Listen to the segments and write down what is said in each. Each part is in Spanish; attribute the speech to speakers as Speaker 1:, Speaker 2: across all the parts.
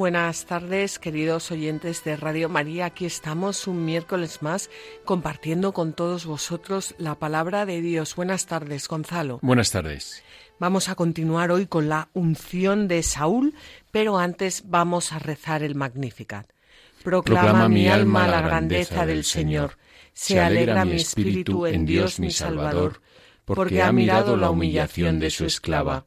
Speaker 1: Buenas tardes, queridos oyentes de Radio María. Aquí estamos un miércoles más compartiendo con todos vosotros la palabra de Dios. Buenas tardes, Gonzalo.
Speaker 2: Buenas tardes.
Speaker 1: Vamos a continuar hoy con la unción de Saúl, pero antes vamos a rezar el Magnificat. Proclama, mi alma la grandeza del Señor. Se alegra mi espíritu en Dios mi Salvador, porque ha mirado la humillación de su esclava.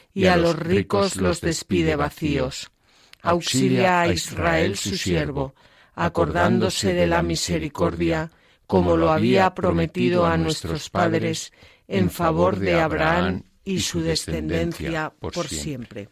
Speaker 1: y a los ricos los despide vacíos. Auxilia a Israel su siervo, acordándose de la misericordia, como lo había prometido a nuestros padres, en favor de Abraham y su descendencia por siempre.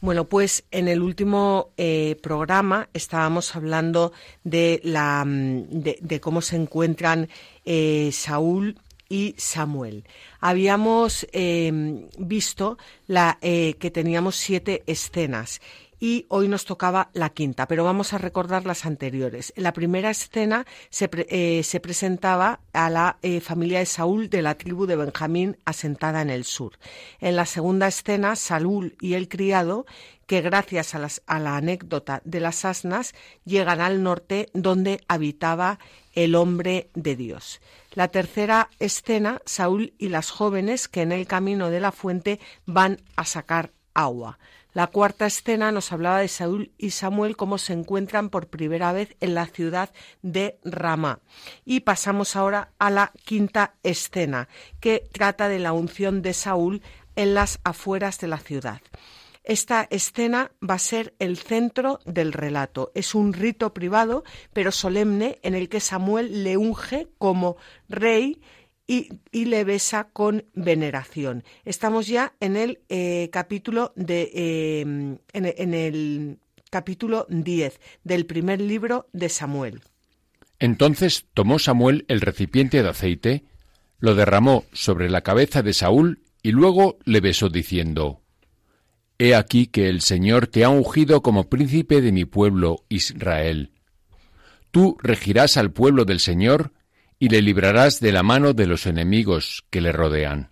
Speaker 1: Bueno, pues en el último eh, programa estábamos hablando de, la, mm, de, cómo se encuentran eh, Saúl y Samuel. Habíamos em, visto la, eh, que teníamos siete escenas y hoy nos tocaba la quinta, pero vamos a recordar las anteriores. La primera escena se, eh, presentaba a la eh, familia de Saúl de la tribu de Benjamín asentada en el sur. En la segunda escena, Saúl y el criado, que gracias a, la anécdota de las asnas llegan al norte donde habitaba el hombre de Dios. La tercera escena, Saúl y las jóvenes que en el camino de la fuente van a sacar agua. La cuarta escena nos hablaba de Saúl y Samuel cómo se encuentran por primera vez en la ciudad de Ramá. Y pasamos ahora a la quinta escena, que trata de la unción de Saúl en las afueras de la ciudad. Esta escena va a ser el centro del relato. Es un rito privado, pero solemne, en el que Samuel le unge como rey y, le besa con veneración. Estamos ya en el eh, capítulo de eh, en, el capítulo 10 del primer libro de Samuel.
Speaker 2: Entonces tomó Samuel el recipiente de aceite, lo derramó sobre la cabeza de Saúl y luego le besó diciendo He aquí que el Señor te ha ungido como príncipe de mi pueblo Israel. Tú regirás al pueblo del Señor y le librarás de la mano de los enemigos que le rodean.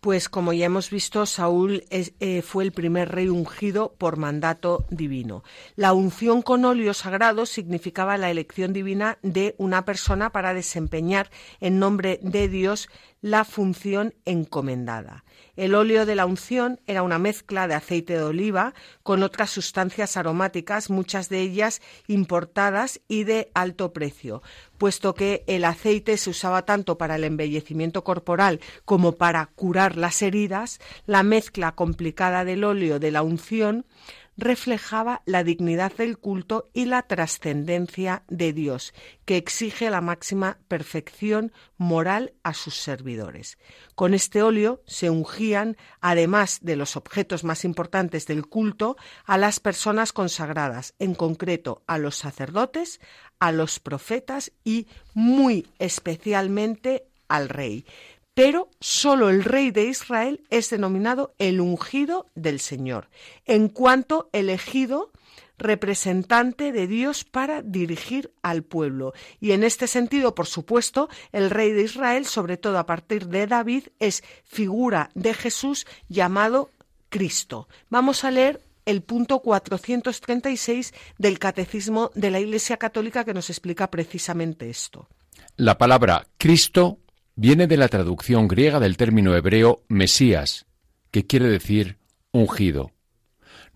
Speaker 1: Pues como ya hemos visto, Saúl eh, fue el primer rey ungido por mandato divino. La unción con óleo sagrado significaba la elección divina de una persona para desempeñar en nombre de Dios la función encomendada. El óleo de la unción era una mezcla de aceite de oliva con otras sustancias aromáticas, muchas de ellas importadas y de alto precio, puesto que el aceite se usaba tanto para el embellecimiento corporal como para curar las heridas, la mezcla complicada del óleo de la unción reflejaba la dignidad del culto y la trascendencia de Dios, que exige la máxima perfección moral a sus servidores. Con este óleo se ungían, además de los objetos más importantes del culto, a las personas consagradas, en concreto a los sacerdotes, a los profetas y muy especialmente al rey pero solo el rey de Israel es denominado el ungido del Señor, en cuanto elegido representante de Dios para dirigir al pueblo. Y en este sentido, por supuesto, el rey de Israel, sobre todo a partir de David, es figura de Jesús llamado Cristo. Vamos a leer el punto 436 del Catecismo de la Iglesia Católica que nos explica precisamente esto.
Speaker 2: La palabra Cristo viene de la traducción griega del término hebreo Mesías, que quiere decir ungido.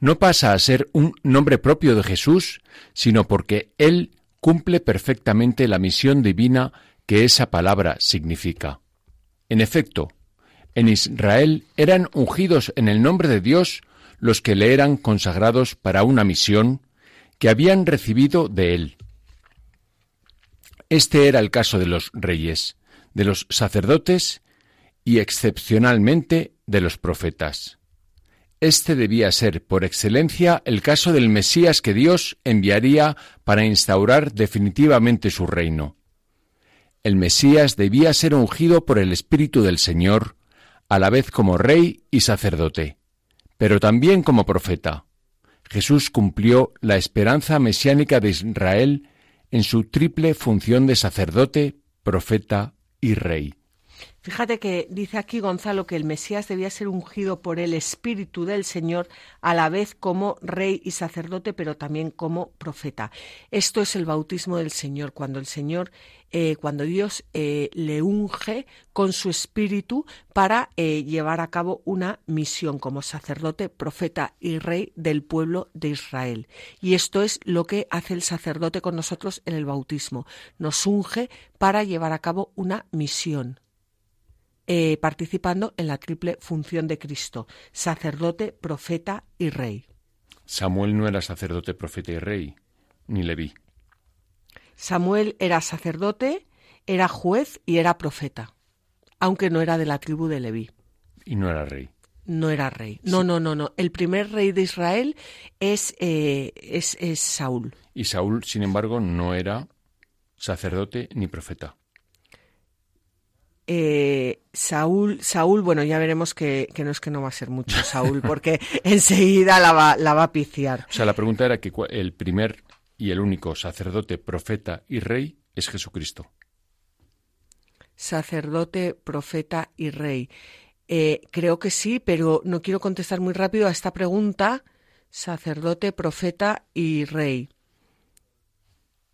Speaker 2: No pasa a ser un nombre propio de Jesús, sino porque Él cumple perfectamente la misión divina que esa palabra significa. En efecto, en Israel eran ungidos en el nombre de Dios los que le eran consagrados para una misión, que habían recibido de él. Este era el caso de los reyes, de los sacerdotes y excepcionalmente de los profetas. Este debía ser, por excelencia, el caso del Mesías que Dios enviaría para instaurar definitivamente su reino. El Mesías debía ser ungido por el Espíritu del Señor, a la vez como rey y sacerdote, pero también como profeta. Jesús cumplió la esperanza mesiánica de Israel en su triple función de sacerdote, profeta y rey.
Speaker 1: Fíjate que dice aquí Gonzalo que el Mesías debía ser ungido por el Espíritu del Señor a la vez como rey y sacerdote, pero también como profeta. Esto es el bautismo del Señor, cuando el Señor, eh, cuando Dios eh, le unge con su Espíritu para eh, llevar a cabo una misión como sacerdote, profeta y rey del pueblo de Israel. Y esto es lo que hace el sacerdote con nosotros en el bautismo. Nos unge para llevar a cabo una misión participando en la triple función de Cristo, sacerdote, profeta y rey.
Speaker 2: Samuel no era sacerdote, profeta y rey, ni Leví.
Speaker 1: Samuel era sacerdote, era juez y era profeta, aunque no era de la tribu de Leví.
Speaker 2: Y no era rey.
Speaker 1: No era rey. No, no, no, no. El primer rey de Israel es, eh, es, es Saúl.
Speaker 2: Y Saúl, sin embargo, no era sacerdote ni profeta.
Speaker 1: Eh, Saúl, Saúl, bueno, ya veremos que, no es que no va a ser mucho Saúl, porque enseguida la va, la va a piciar.
Speaker 2: O sea, la pregunta era que el primer y el único sacerdote, profeta y rey es Jesucristo.
Speaker 1: Sacerdote, profeta y rey. Eh, creo que sí, pero no quiero contestar muy rápido a esta pregunta. Sacerdote, profeta y rey.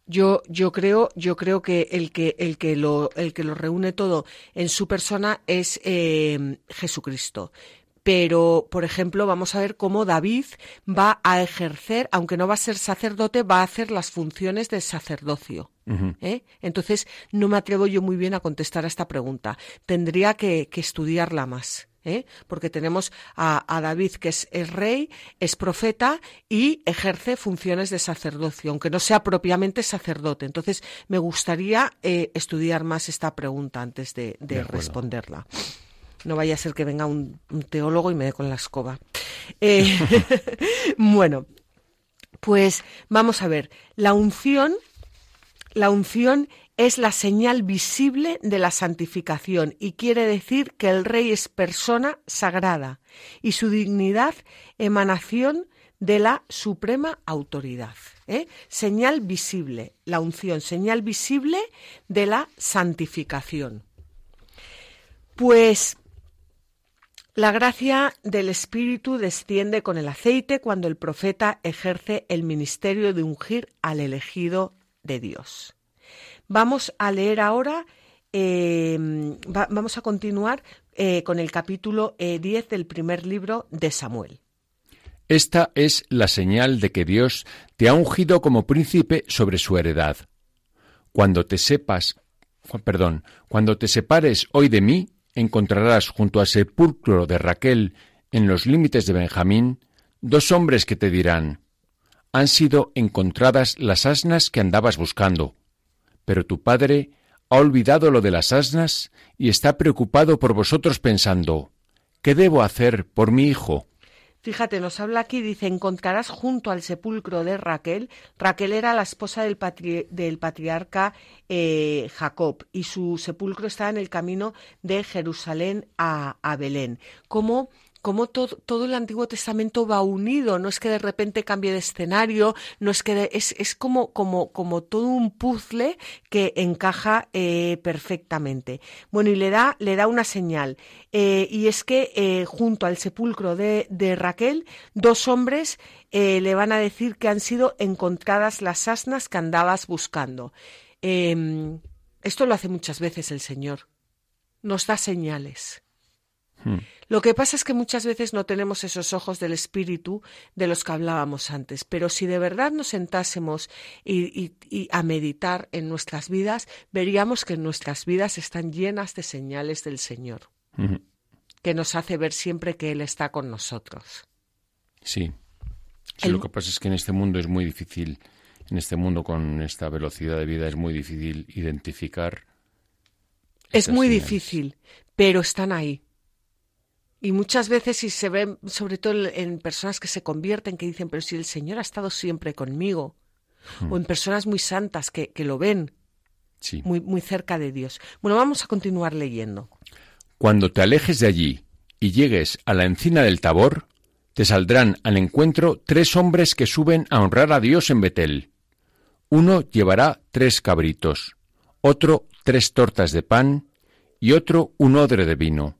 Speaker 1: Yo, yo creo, yo creo que el que, el que lo, el que lo reúne todo en su persona es eh, Jesucristo. Pero, por ejemplo, vamos a ver cómo David va a ejercer, aunque no va a ser sacerdote, va a hacer las funciones de sacerdocio. ¿eh? Entonces, no me atrevo yo muy bien a contestar a esta pregunta. Tendría que estudiarla más. ¿eh? porque tenemos a, David que es, rey, es profeta y ejerce funciones de sacerdocio, aunque no sea propiamente sacerdote. Entonces, me gustaría eh, estudiar más esta pregunta antes de, responderla. No vaya a ser que venga un, teólogo y me dé con la escoba. Eh, bueno, pues vamos a ver. La unción, la unción es la señal visible de la santificación y quiere decir que el rey es persona sagrada y su dignidad emanación de la suprema autoridad. ¿eh? Señal visible, la unción, señal visible de la santificación. Pues la gracia del Espíritu desciende con el aceite cuando el profeta ejerce el ministerio de ungir al elegido de Dios. Vamos a leer ahora, em, vamos a continuar eh, con el capítulo 10 eh, del primer libro de Samuel.
Speaker 2: Esta es la señal de que Dios te ha ungido como príncipe sobre su heredad. Cuando te sepas, perdón, cuando te separes hoy de mí, encontrarás junto al sepulcro de Raquel, en los límites de Benjamín, dos hombres que te dirán, han sido encontradas las asnas que andabas buscando. Pero tu padre ha olvidado lo de las asnas y está preocupado por vosotros pensando, ¿qué debo hacer por mi hijo?
Speaker 1: Fíjate, nos habla aquí, dice, encontrarás junto al sepulcro de Raquel. Raquel era la esposa del, patriarca eh, Jacob y su sepulcro está en el camino de Jerusalén a, a Belén. ¿Cómo cómo todo, todo, el Antiguo Testamento va unido, no es que de repente cambie de escenario, no es que es, es como, como, como, todo un puzzle que encaja eh, perfectamente. Bueno, y le da, le da una señal, eh, y es que eh, junto al sepulcro de, de Raquel, dos hombres le van a decir que han sido encontradas las asnas que andabas buscando. Em, esto lo hace muchas veces el Señor. Nos da señales. Hmm. Lo que pasa es que muchas veces no tenemos esos ojos del espíritu de los que hablábamos antes, pero si de verdad nos sentásemos y, a meditar en nuestras vidas, veríamos que nuestras vidas están llenas de señales del Señor, que nos hace ver siempre que Él está con nosotros.
Speaker 2: Sí, lo que pasa es que en este mundo es muy difícil, en este mundo con esta velocidad de vida es muy difícil identificar.
Speaker 1: Es muy difícil, pero están ahí. Y muchas veces si se ven, sobre todo en personas que se convierten, que dicen, pero si el Señor ha estado siempre conmigo, o en personas muy santas que, que lo ven, muy, muy cerca de Dios. Bueno, vamos a continuar leyendo.
Speaker 2: Cuando te alejes de allí y llegues a la encina del Tabor, te saldrán al encuentro tres hombres que suben a honrar a Dios en Betel. Uno llevará tres cabritos, otro tres tortas de pan y otro un odre de vino.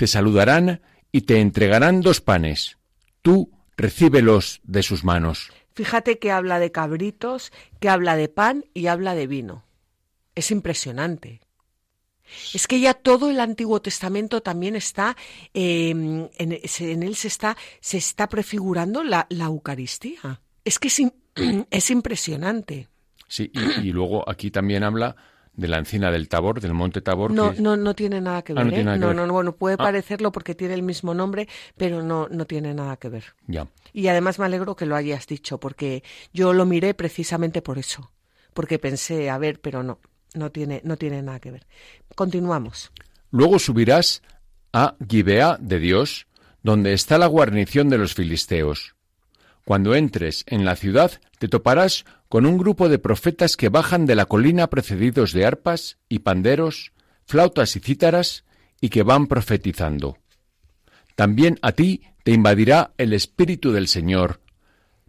Speaker 2: Te saludarán y te entregarán dos panes. Tú recíbelos de sus manos.
Speaker 1: Fíjate que habla de cabritos, que habla de pan y habla de vino. Es impresionante. Es que ya todo el Antiguo Testamento también está, em, en, él se está, se está prefigurando la, Eucaristía. Es que es, es impresionante.
Speaker 2: Sí, y, luego aquí también habla de la encina del Tabor, del monte Tabor.
Speaker 1: No, no, no tiene nada que ah, ver. no, ¿eh? no, no, bueno, puede ah. parecerlo porque tiene el mismo nombre, pero no, no tiene nada que ver.
Speaker 2: Ya.
Speaker 1: Y además me alegro que lo hayas dicho, porque yo lo miré precisamente por eso, porque pensé, a ver, pero no, no tiene, no tiene nada que ver. Continuamos.
Speaker 2: Luego subirás a Gibea de Dios, donde está la guarnición de los filisteos. Cuando entres en la ciudad, te toparás con un grupo de profetas que bajan de la colina precedidos de arpas y panderos, flautas y cítaras, y que van profetizando. También a ti te invadirá el Espíritu del Señor.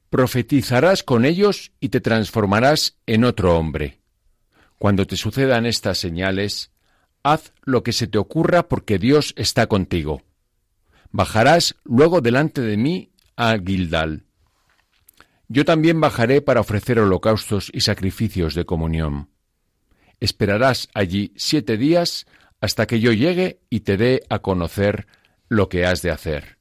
Speaker 2: Profetizarás con ellos y te transformarás en otro hombre. Cuando te sucedan estas señales, haz lo que se te ocurra porque Dios está contigo. Bajarás luego delante de mí a Gildal. Yo también bajaré para ofrecer holocaustos y sacrificios de comunión. Esperarás allí siete días hasta que yo llegue y te dé a conocer lo que has de hacer.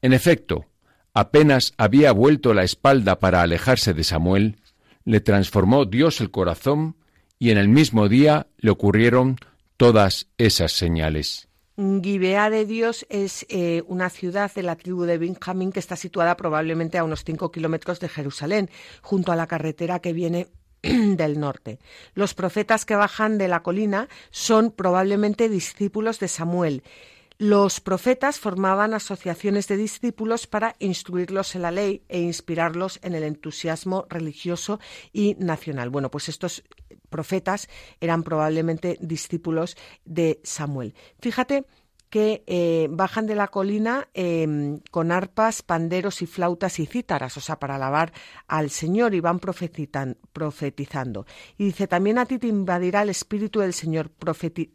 Speaker 2: En efecto, apenas había vuelto la espalda para alejarse de Samuel, le transformó Dios el corazón y en el mismo día le ocurrieron todas esas señales.
Speaker 1: Gibea de Dios es eh, una ciudad de la tribu de Benjamín que está situada probablemente a unos cinco kilómetros de Jerusalén, junto a la carretera que viene del norte. Los profetas que bajan de la colina son probablemente discípulos de Samuel los profetas formaban asociaciones de discípulos para instruirlos en la ley e inspirarlos en el entusiasmo religioso y nacional. Bueno, pues estos profetas eran probablemente discípulos de Samuel. Fíjate que eh, bajan de la colina em, con arpas, panderos y flautas y cítaras, o sea, para alabar al Señor y van profetizando. Y dice, también a ti te invadirá el Espíritu del Señor,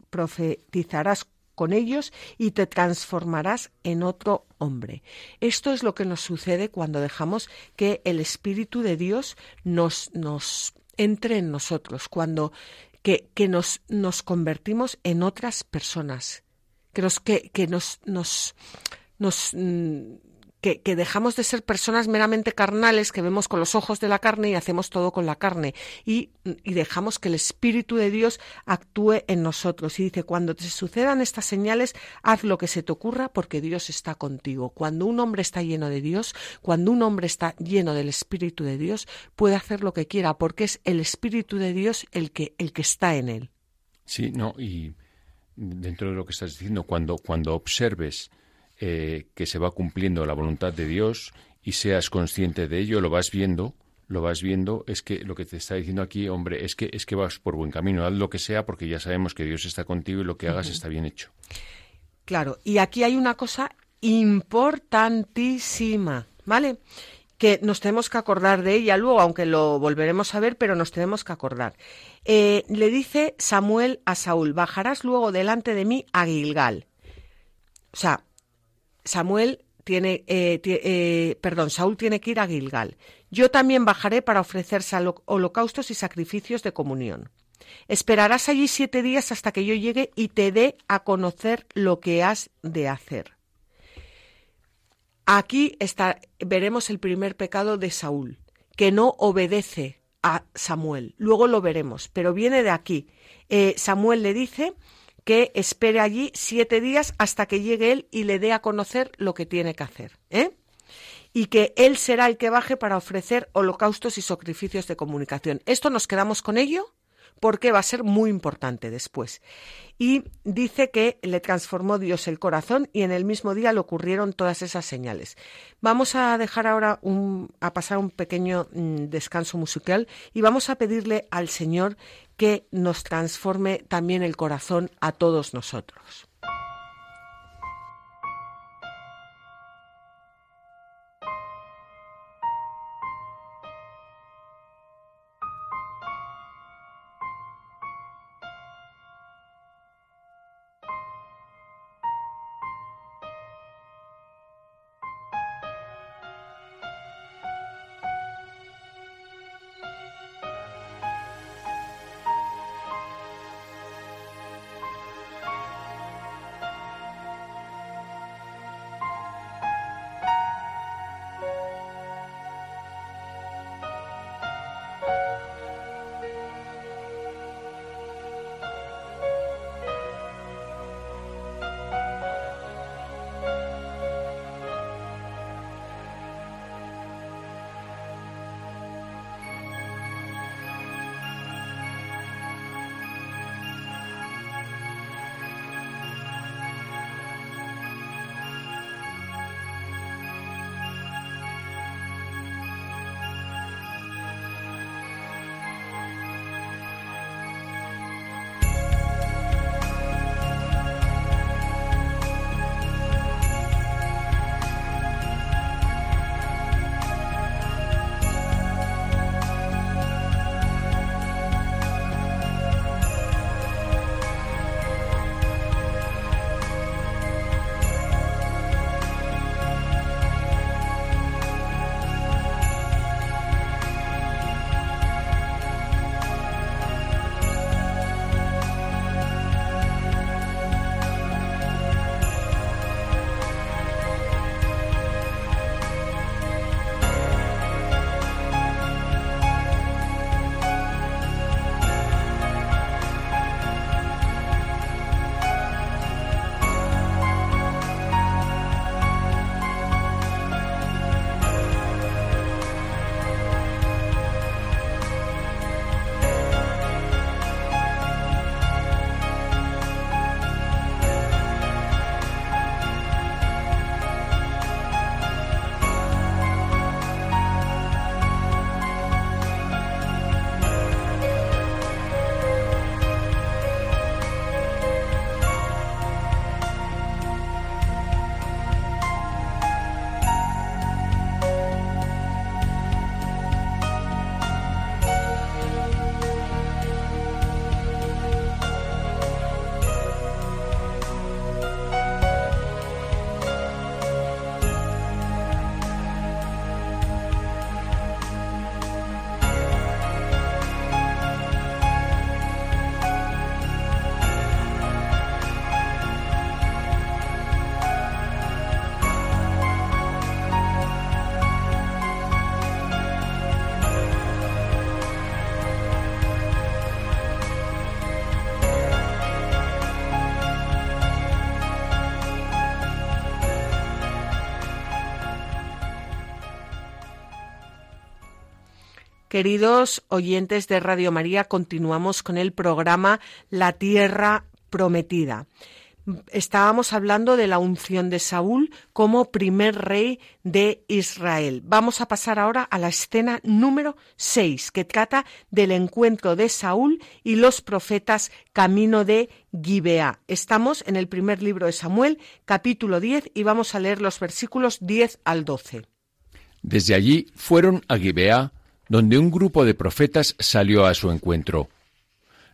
Speaker 1: profetizarás con ellos y te transformarás en otro hombre. Esto es lo que nos sucede cuando dejamos que el Espíritu de Dios nos, nos entre en nosotros, cuando que, que nos, nos convertimos en otras personas, que nos, que, que nos, nos, nos que, dejamos de ser personas meramente carnales, que vemos con los ojos de la carne y hacemos todo con la carne, y, dejamos que el Espíritu de Dios actúe en nosotros. Y dice, cuando te sucedan estas señales, haz lo que se te ocurra porque Dios está contigo. Cuando un hombre está lleno de Dios, cuando un hombre está lleno del Espíritu de Dios, puede hacer lo que quiera porque es el Espíritu de Dios el que, el que está en él.
Speaker 2: Sí, no, y dentro de lo que estás diciendo, cuando, cuando observes eh, que se va cumpliendo la voluntad de Dios y seas consciente de ello, lo vas viendo, lo vas viendo, es que lo que te está diciendo aquí, hombre, es que es que vas por buen camino, haz lo que sea porque ya sabemos que Dios está contigo y lo que hagas está bien hecho.
Speaker 1: Claro, y aquí hay una cosa importantísima, ¿vale? que nos tenemos que acordar de ella luego, aunque lo volveremos a ver, pero nos tenemos que acordar. Eh, le dice Samuel a Saúl, bajarás luego delante de mí a Gilgal. O sea, Samuel tiene, eh, eh, perdón, Saúl tiene que ir a Gilgal. Yo también bajaré para ofrecerse holocaustos y sacrificios de comunión. Esperarás allí siete días hasta que yo llegue y te dé a conocer lo que has de hacer. Aquí veremos el primer pecado de Saúl, que no obedece a Samuel. Luego lo veremos, pero viene de aquí. Eh, Samuel le dice que espere allí siete días hasta que llegue él y le dé a conocer lo que tiene que hacer. ¿eh? y que Él será el que baje para ofrecer holocaustos y sacrificios de comunicación. Esto nos quedamos con ello porque va a ser muy importante después. Y dice que le transformó Dios el corazón y en el mismo día le ocurrieron todas esas señales. Vamos a dejar ahora a pasar un pequeño mm, descanso musical y vamos a pedirle al Señor que nos transforme también el corazón a todos nosotros. Queridos oyentes de Radio María, continuamos con el programa La Tierra Prometida. Estábamos hablando de la unción de Saúl como primer rey de Israel. Vamos a pasar ahora a la escena número 6, que trata del encuentro de Saúl y los profetas camino de Gibeá. Estamos en el primer libro de Samuel, capítulo 10, y vamos a leer los versículos 10 al 12.
Speaker 2: Desde allí fueron a Gibeá donde un grupo de profetas salió a su encuentro.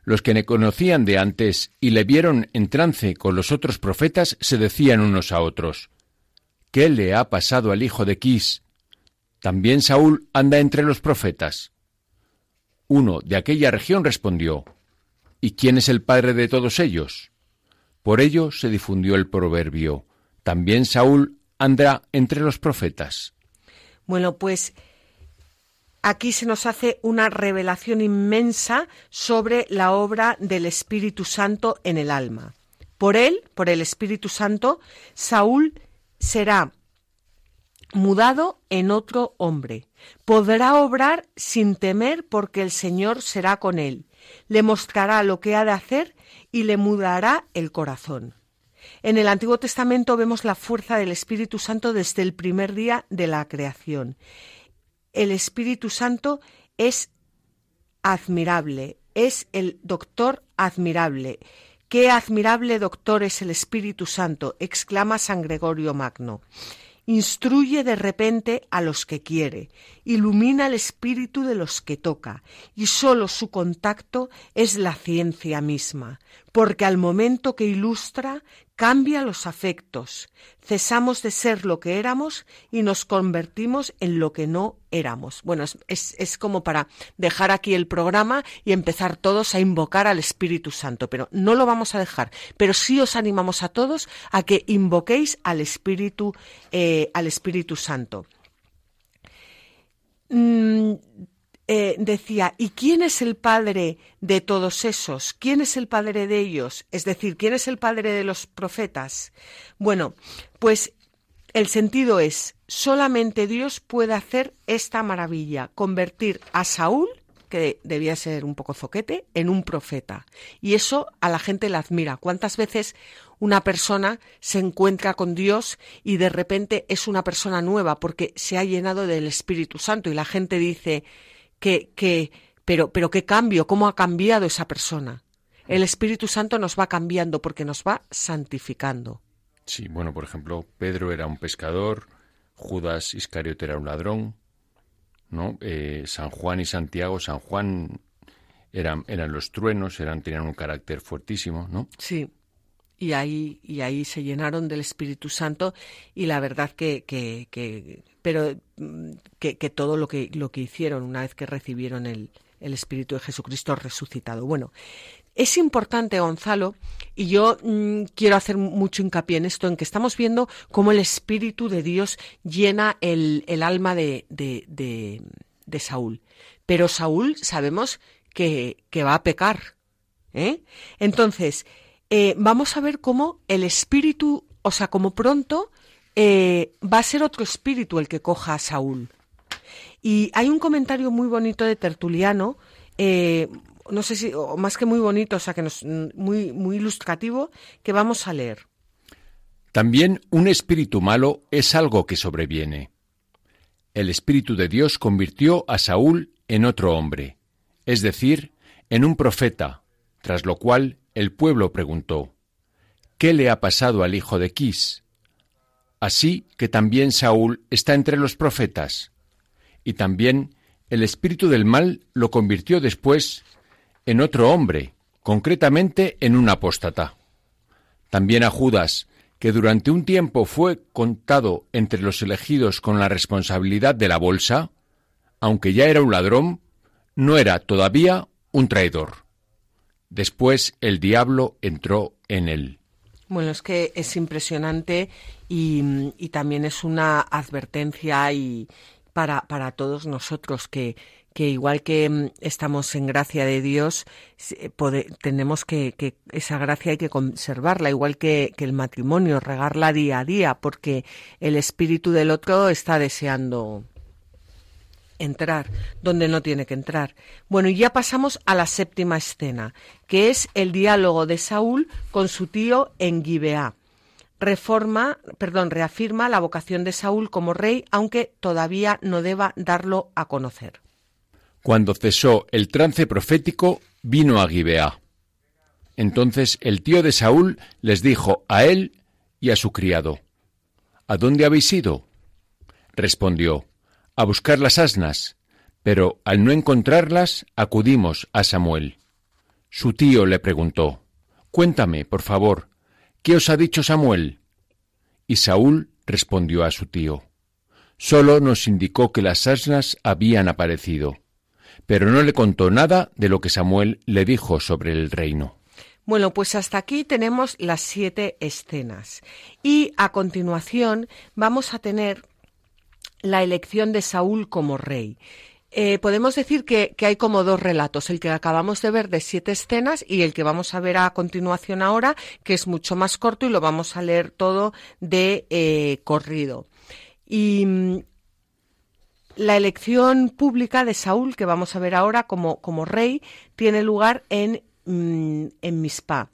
Speaker 2: Los que le conocían de antes y le vieron en trance con los otros profetas se decían unos a otros, ¿Qué le ha pasado al hijo de Quis? ¿También Saúl anda entre los profetas? Uno de aquella región respondió, ¿Y quién es el padre de todos ellos? Por ello se difundió el proverbio, ¿también Saúl anda entre los profetas?
Speaker 1: Bueno, pues aquí se nos hace una revelación inmensa sobre la obra del Espíritu Santo en el alma. Por él, por el Espíritu Santo, Saúl será mudado en otro hombre. Podrá obrar sin temer porque el Señor será con él. Le mostrará lo que ha de hacer y le mudará el corazón. En el Antiguo Testamento vemos la fuerza del Espíritu Santo desde el primer día de la creación. El Espíritu Santo es admirable, es el doctor admirable. Qué admirable doctor es el Espíritu Santo, exclama San Gregorio Magno. Instruye de repente a los que quiere, ilumina el espíritu de los que toca, y sólo su contacto es la ciencia misma, porque al momento que ilustra cambia los afectos, cesamos de ser lo que éramos y nos convertimos en lo que no éramos. Bueno, es, es, como para dejar aquí el programa y empezar todos a invocar al Espíritu Santo, pero no lo vamos a dejar. Pero sí os animamos a todos a que invoquéis al Espíritu, eh, al Espíritu Santo. Mm, eh, decía, ¿y quién es el padre de todos esos? ¿Quién es el padre de ellos? Es decir, ¿quién es el padre de los profetas? Bueno, pues el sentido es, solamente Dios puede hacer esta maravilla, convertir a Saúl, que debía ser un poco zoquete, en un profeta. Y eso a la gente la admira. ¿Cuántas veces una persona se encuentra con Dios y de repente es una persona nueva porque se ha llenado del Espíritu Santo y la gente dice, que, pero, pero qué cambio, cómo ha cambiado esa persona. El Espíritu Santo nos va cambiando porque nos va santificando.
Speaker 2: Sí, bueno, por ejemplo, Pedro era un pescador, Judas Iscariote era un ladrón, ¿no? Eh, San Juan y Santiago, San Juan eran, eran los truenos, eran, tenían un carácter fuertísimo, ¿no?
Speaker 1: Sí y ahí, y ahí se llenaron del Espíritu Santo y la verdad que, que, pero mm, que, todo lo que, lo que hicieron una vez que recibieron el, el Espíritu de Jesucristo resucitado. Bueno, es importante, Gonzalo, y yo mm, quiero hacer mucho hincapié en esto, en que estamos viendo cómo el Espíritu de Dios llena el, el alma de, de, de, de, Saúl. Pero Saúl sabemos que, que va a pecar. ¿eh? Entonces, eh, vamos a ver cómo el espíritu, o sea, como pronto eh, va a ser otro espíritu el que coja a Saúl. Y hay un comentario muy bonito de Tertuliano, eh, no sé si, o más que muy bonito, o sea, que muy, muy ilustrativo, que vamos a leer.
Speaker 2: También un espíritu malo es algo que sobreviene. El espíritu de Dios convirtió a Saúl en otro hombre, es decir, en un profeta, tras lo cual el pueblo preguntó, ¿Qué le ha pasado al hijo de Quis? Así que también Saúl está entre los profetas. Y también el espíritu del mal lo convirtió después en otro hombre, concretamente en un apóstata. También a Judas, que durante un tiempo fue contado entre los elegidos con la responsabilidad de la bolsa, aunque ya era un ladrón, no era todavía un traidor. Después el diablo entró en él.
Speaker 1: Bueno, es que es impresionante y, también es una advertencia y para, para todos nosotros que, que igual que mm, estamos en gracia de Dios, tenemos que, que, esa gracia hay que conservarla, igual que, que, el matrimonio, regarla día a día, porque el espíritu del otro está deseando entrar donde no tiene que entrar. Bueno, y ya pasamos a la séptima escena, que es el diálogo de Saúl con su tío en Gibeá. Reforma, perdón, reafirma la vocación de Saúl como rey, aunque todavía no deba darlo a conocer.
Speaker 2: Cuando cesó el trance profético, vino a Gibeá. Entonces el tío de Saúl les dijo a él y a su criado, ¿A dónde habéis ido? Respondió, a buscar las asnas, pero al no encontrarlas acudimos a Samuel. Su tío le preguntó, Cuéntame, por favor, ¿qué os ha dicho Samuel? Y Saúl respondió a su tío, Solo nos indicó que las asnas habían aparecido, pero no le contó nada de lo que Samuel le dijo sobre el reino.
Speaker 1: Bueno, pues hasta aquí tenemos las siete escenas. Y a continuación vamos a tener la elección de Saúl como rey. Eh, podemos decir que, hay como dos relatos, el que acabamos de ver de siete escenas y el que vamos a ver a continuación ahora, que es mucho más corto y lo vamos a leer todo de eh, corrido. Y mm, la elección pública de Saúl, que vamos a ver ahora como, como rey, tiene lugar en, mm, en Mispa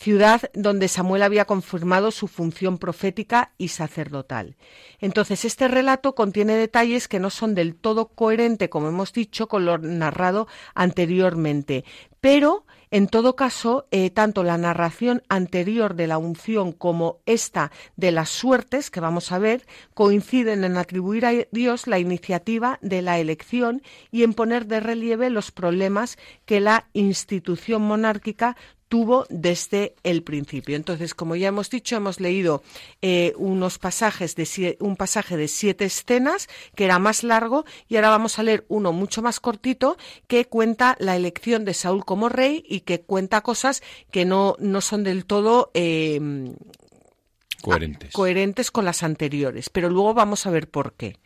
Speaker 1: ciudad donde Samuel había confirmado su función profética y sacerdotal. Entonces, este relato contiene detalles que no son del todo coherentes, como hemos dicho, con lo narrado anteriormente, pero en todo caso, eh, tanto la narración anterior de la unción como esta de las suertes, que vamos a ver, coinciden en atribuir a Dios la iniciativa de la elección y en poner de relieve los problemas que la institución monárquica tuvo desde el principio. Entonces, como ya hemos dicho, hemos leído eh, unos pasajes de un pasaje de siete escenas que era más largo y ahora vamos a leer uno mucho más cortito que cuenta la elección de Saúl como rey y que cuenta cosas que no, no son del todo eh,
Speaker 2: Coherentes.
Speaker 1: coherentes con las anteriores, pero luego vamos a ver por qué.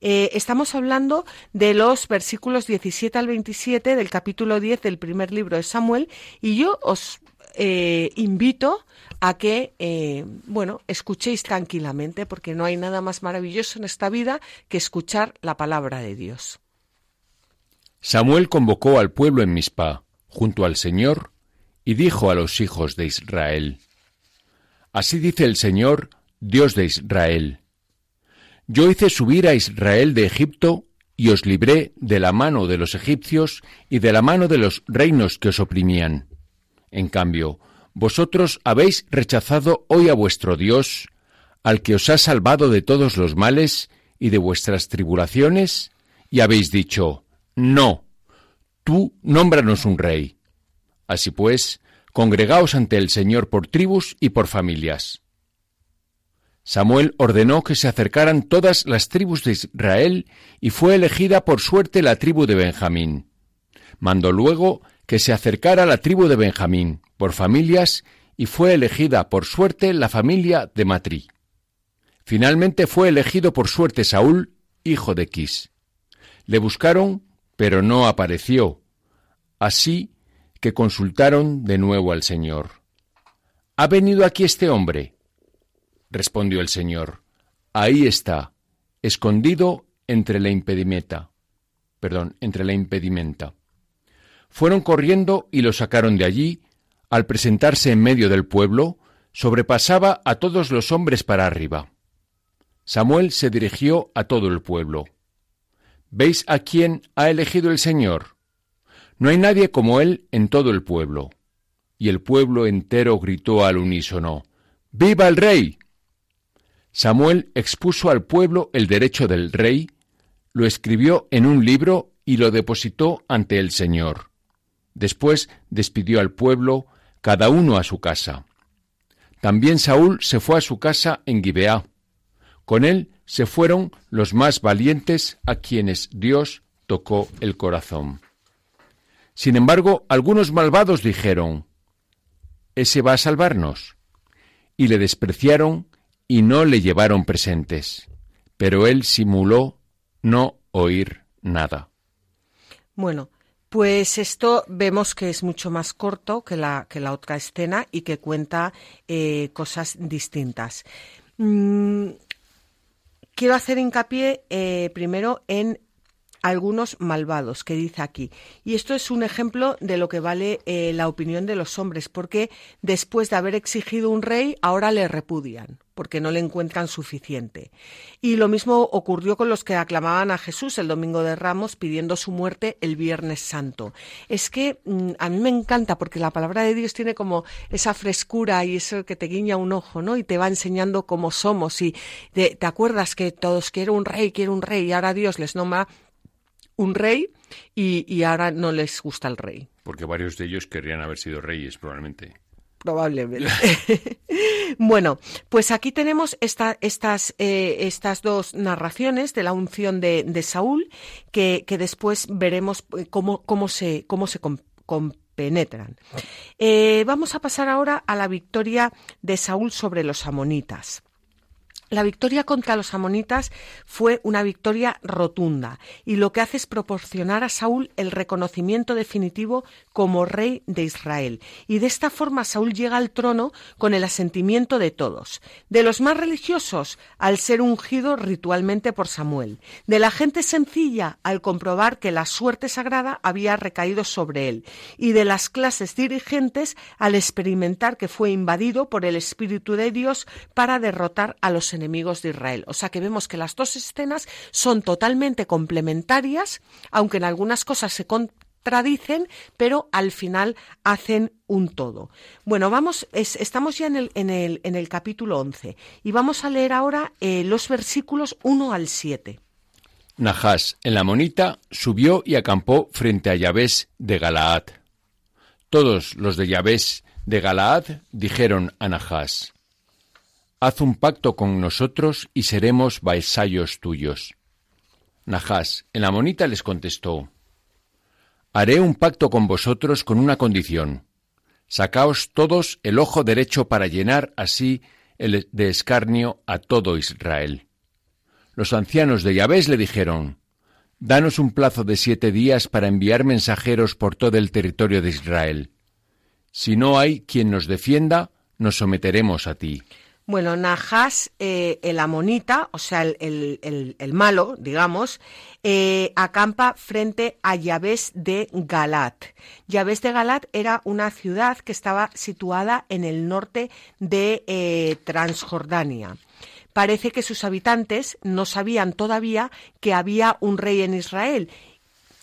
Speaker 1: Eh, estamos hablando de los versículos 17 al 27 del capítulo 10 del primer libro de Samuel y yo os eh, invito a que, eh, bueno, escuchéis tranquilamente porque no hay nada más maravilloso en esta vida que escuchar la palabra de Dios.
Speaker 2: Samuel convocó al pueblo en Mispa, junto al Señor, y dijo a los hijos de Israel, Así dice el Señor, Dios de Israel. Yo hice subir a Israel de Egipto y os libré de la mano de los egipcios y de la mano de los reinos que os oprimían. En cambio, vosotros habéis rechazado hoy a vuestro Dios, al que os ha salvado de todos los males y de vuestras tribulaciones, y habéis dicho, No, tú nómbranos un rey. Así pues, Congregaos ante el Señor por tribus y por familias. Samuel ordenó que se acercaran todas las tribus de Israel y fue elegida por suerte la tribu de Benjamín. Mandó luego que se acercara la tribu de Benjamín por familias y fue elegida por suerte la familia de Matrí. Finalmente fue elegido por suerte Saúl, hijo de Quis. Le buscaron, pero no apareció. Así que consultaron de nuevo al Señor. ¿Ha venido aquí este hombre? Respondió el Señor. Ahí está, escondido entre la impedimenta. Perdón, entre la impedimenta. Fueron corriendo y lo sacaron de allí. Al presentarse en medio del pueblo, sobrepasaba a todos los hombres para arriba. Samuel se dirigió a todo el pueblo. ¿Veis a quién ha elegido el Señor? No hay nadie como él en todo el pueblo. Y el pueblo entero gritó al unísono, ¡Viva el rey! Samuel expuso al pueblo el derecho del rey, lo escribió en un libro y lo depositó ante el Señor. Después despidió al pueblo, cada uno a su casa. También Saúl se fue a su casa en Gibeá. Con él se fueron los más valientes a quienes Dios tocó el corazón. Sin embargo, algunos malvados dijeron, ¿Ese va a salvarnos? Y le despreciaron y no le llevaron presentes. Pero él simuló no oír nada.
Speaker 1: Bueno, pues esto vemos que es mucho más corto que la, que la otra escena y que cuenta eh, cosas distintas. Mm, quiero hacer hincapié eh, primero en algunos malvados, que dice aquí. Y esto es un ejemplo de lo que vale eh, la opinión de los hombres, porque después de haber exigido un rey, ahora le repudian, porque no le encuentran suficiente. Y lo mismo ocurrió con los que aclamaban a Jesús el domingo de Ramos pidiendo su muerte el Viernes Santo. Es que mm, a mí me encanta porque la palabra de Dios tiene como esa frescura y eso que te guiña un ojo, ¿no? Y te va enseñando cómo somos. Y te, te acuerdas que todos quiero un rey, quiero un rey, y ahora Dios les nombra un rey y, ahora no les gusta el rey.
Speaker 2: Porque varios de ellos querrían haber sido reyes, probablemente.
Speaker 1: Probablemente. bueno, pues aquí tenemos esta, estas, eh, estas dos narraciones de la unción de, Saúl que, después veremos eh, cómo, cómo se, cómo se compenetran. Eh, vamos a pasar ahora a la victoria de Saúl sobre los amonitas. La victoria contra los amonitas fue una victoria rotunda y lo que hace es proporcionar a Saúl el reconocimiento definitivo como rey de Israel. Y de esta forma Saúl llega al trono con el asentimiento de todos, de los más religiosos al ser ungido ritualmente por Samuel, de la gente sencilla al comprobar que la suerte sagrada había recaído sobre él, y de las clases dirigentes al experimentar que fue invadido por el Espíritu de Dios para derrotar a los enemigos de Israel. O sea que vemos que las dos escenas son totalmente complementarias, aunque en algunas cosas se contradicen, pero al final hacen un todo. Bueno, vamos, estamos ya en el, en, el, en el, capítulo 11 y vamos a leer ahora eh, los versículos 1 al 7.
Speaker 2: Nahás, en la monita, subió y acampó frente a Yahvé de Galaad. Todos los de Yahvé de Galaad dijeron a Nahás, Haz un pacto con nosotros y seremos vasallos tuyos. Nahás, en la monita, les contestó, Haré un pacto con vosotros con una condición. Sacaos todos el ojo derecho para llenar así el de escarnio a todo Israel. Los ancianos de Yahvé le dijeron, Danos un plazo de siete días para enviar mensajeros por todo el territorio de Israel. Si no hay quien nos defienda, nos someteremos a ti.
Speaker 1: Bueno, Nahas, eh, el amonita, o sea, el, malo, digamos, eh, acampa frente a Yavés de Galat. Yavés de Galat era una ciudad que estaba situada en el norte de eh, Transjordania. Parece que sus habitantes no sabían todavía que había un rey en Israel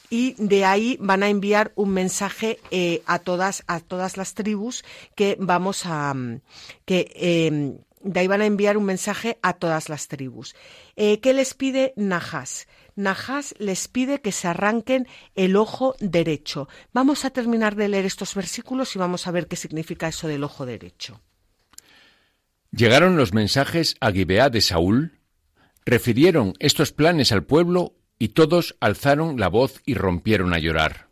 Speaker 1: y de ahí van a enviar un mensaje a todas a todas las tribus que vamos a que em, de ahí van a enviar un mensaje a todas las tribus. Eh, ¿Qué les pide Nahas? Nahas les pide que se arranquen el ojo derecho. Vamos a terminar de leer estos versículos y vamos a ver qué significa eso del ojo derecho.
Speaker 2: Llegaron los mensajes a Gibeá de Saúl, refirieron estos planes al pueblo y todos alzaron la voz y rompieron a llorar.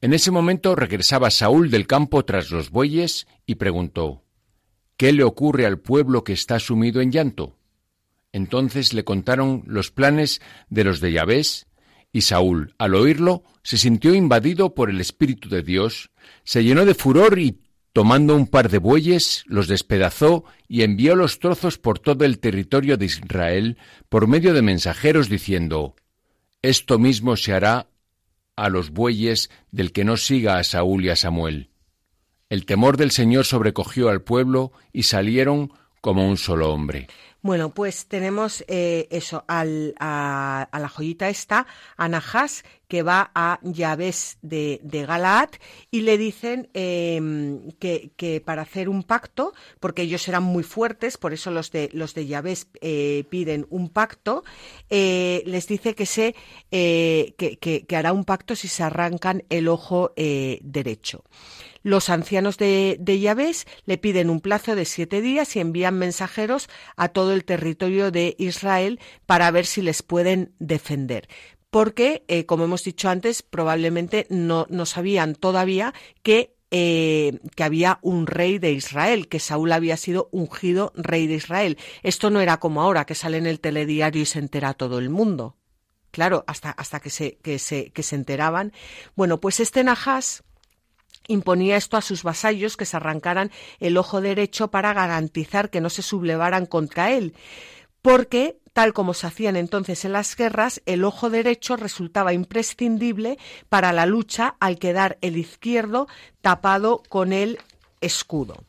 Speaker 2: En ese momento regresaba Saúl del campo tras los bueyes y preguntó ¿Qué le ocurre al pueblo que está sumido en llanto? Entonces le contaron los planes de los de Yahvés, y Saúl, al oírlo, se sintió invadido por el Espíritu de Dios, se llenó de furor y, tomando un par de bueyes, los despedazó y envió los trozos por todo el territorio de Israel por medio de mensajeros diciendo, Esto mismo se hará a los bueyes del que no siga a Saúl y a Samuel. El temor del Señor sobrecogió al pueblo y salieron como un solo hombre.
Speaker 1: Bueno, pues tenemos eh, eso, a, la joyita esta, a que va a Yahves de, de Galaad y le dicen em, que, para hacer un pacto, porque ellos eran muy fuertes, por eso los de, los de Yahves eh, piden un pacto, eh, les dice que, se, que, hará un pacto si se arrancan el ojo derecho. Los ancianos de, de le piden un plazo de siete días y envían mensajeros a todo el territorio de Israel para ver si les pueden defender porque, eh, como hemos dicho antes, probablemente no, sabían todavía que, eh, que había un rey de Israel, que Saúl había sido ungido rey de Israel. Esto no era como ahora, que sale en el telediario y se entera todo el mundo. Claro, hasta, hasta que, se, que, se, que se enteraban. Bueno, pues este Nahas imponía esto a sus vasallos que se arrancaran el ojo derecho para garantizar que no se sublevaran contra él, porque tal como se hacían entonces en las guerras, el ojo derecho resultaba imprescindible para la lucha al quedar el izquierdo tapado con el escudo.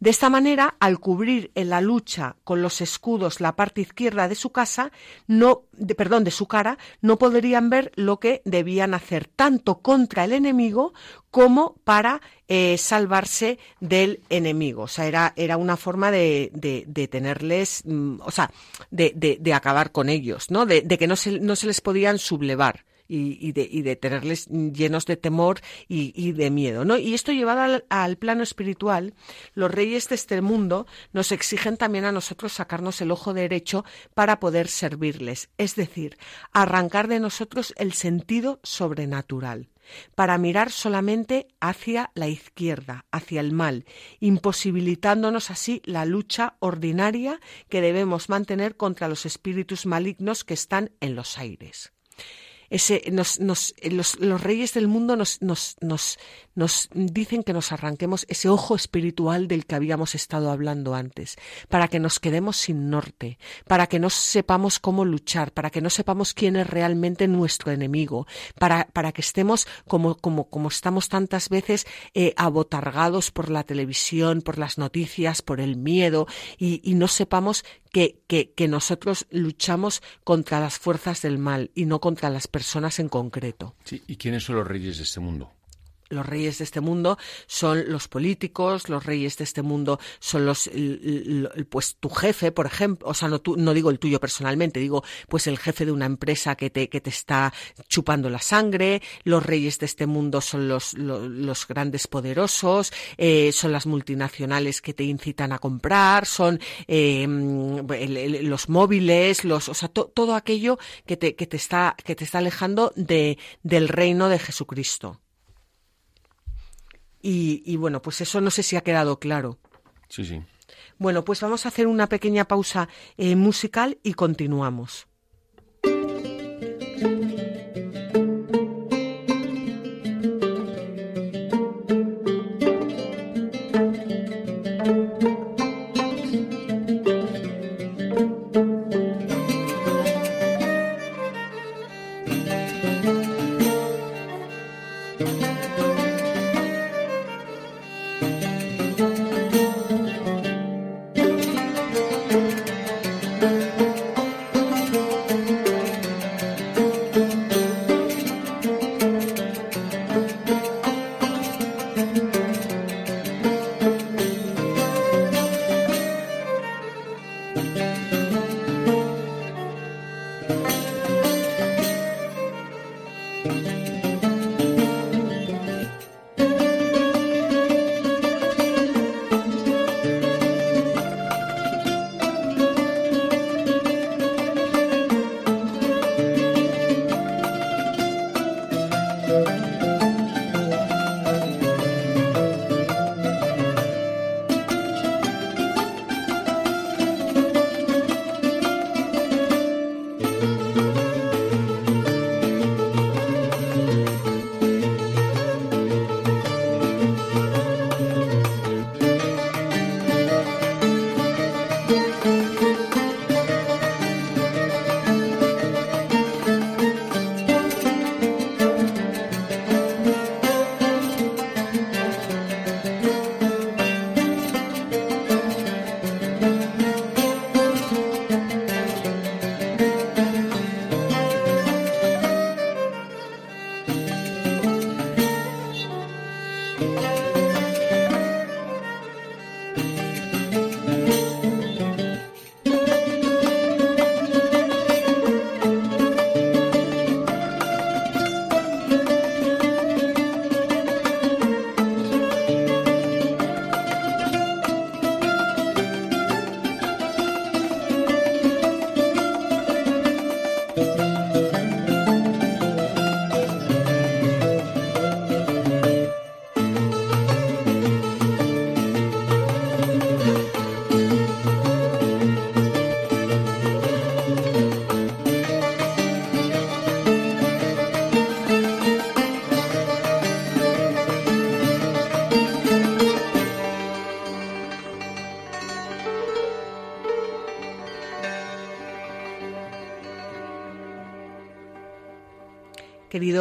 Speaker 1: De esta manera, al cubrir en la lucha con los escudos la parte izquierda de su casa, no, perdón, de su cara, no podrían ver lo que debían hacer tanto contra el enemigo como para eh, salvarse del enemigo. O sea, era, era una forma de, de, tenerles, mm, o sea, de, de, acabar con ellos, ¿no? De, que no se, no se les podían sublevar y, de, y de tenerles llenos de temor y, de miedo. ¿no? Y esto llevado al, plano espiritual, los reyes de este mundo nos exigen también a nosotros sacarnos el ojo derecho para poder servirles, es decir, arrancar de nosotros el sentido sobrenatural. para mirar solamente hacia la izquierda, hacia el mal, imposibilitándonos así la lucha ordinaria que debemos mantener contra los espíritus malignos que están en los aires ese, nos, nos, los, los, reyes del mundo nos, nos, nos, nos dicen que nos arranquemos ese ojo espiritual del que habíamos estado hablando antes, para que nos quedemos sin norte, para que no sepamos cómo luchar, para que no sepamos quién es realmente nuestro enemigo, para, para que estemos como, como, como estamos tantas veces eh, abotargados por la televisión, por las noticias, por el miedo, y, y no sepamos que, que, que, nosotros luchamos contra las fuerzas del mal y no contra las personas en concreto.
Speaker 2: Sí, ¿y quiénes son los reyes de este mundo?
Speaker 1: Los reyes de este mundo son los políticos, los reyes de este mundo son los, pues tu jefe, por ejemplo, o sea, no, no digo el tuyo personalmente, digo pues el jefe de una empresa que te, que te está chupando la sangre, los reyes de este mundo son los, los, grandes poderosos, eh, son las multinacionales que te incitan a comprar, son eh, los móviles, los, o sea, todo aquello que te, que te está, que te está alejando de, del reino de Jesucristo. Y, bueno, pues eso no sé si ha quedado claro.
Speaker 2: Sí, sí.
Speaker 1: Bueno, pues vamos a hacer una pequeña pausa eh, musical y continuamos.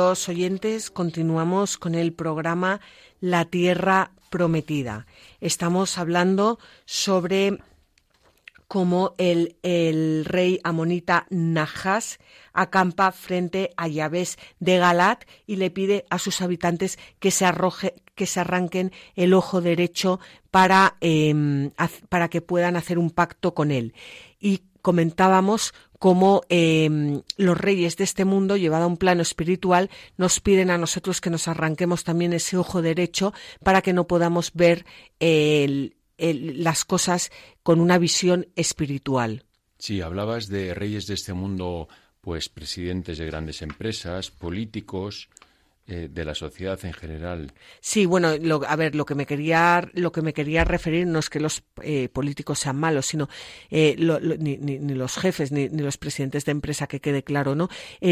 Speaker 1: Queridos oyentes, continuamos con el programa La Tierra Prometida. Estamos hablando sobre cómo el, el rey amonita Najas acampa frente a Yahvé de Galat y le pide a sus habitantes que se, arroje, que se arranquen el ojo derecho para, em, para que puedan hacer un pacto con él. Comentábamos cómo em, los reyes de este mundo, llevado a un plano espiritual, nos piden a nosotros que nos arranquemos también ese ojo derecho para que no podamos ver las cosas con una visión espiritual.
Speaker 2: Sí, hablabas de reyes de este mundo, pues presidentes de grandes empresas, políticos, eh, de la sociedad en general.
Speaker 1: Sí, bueno, a ver, lo que me quería, lo que me quería referir no es que los eh, políticos sean malos, sino eh, ni, ni, los jefes ni, ni, los presidentes de empresa, que quede claro, ¿no?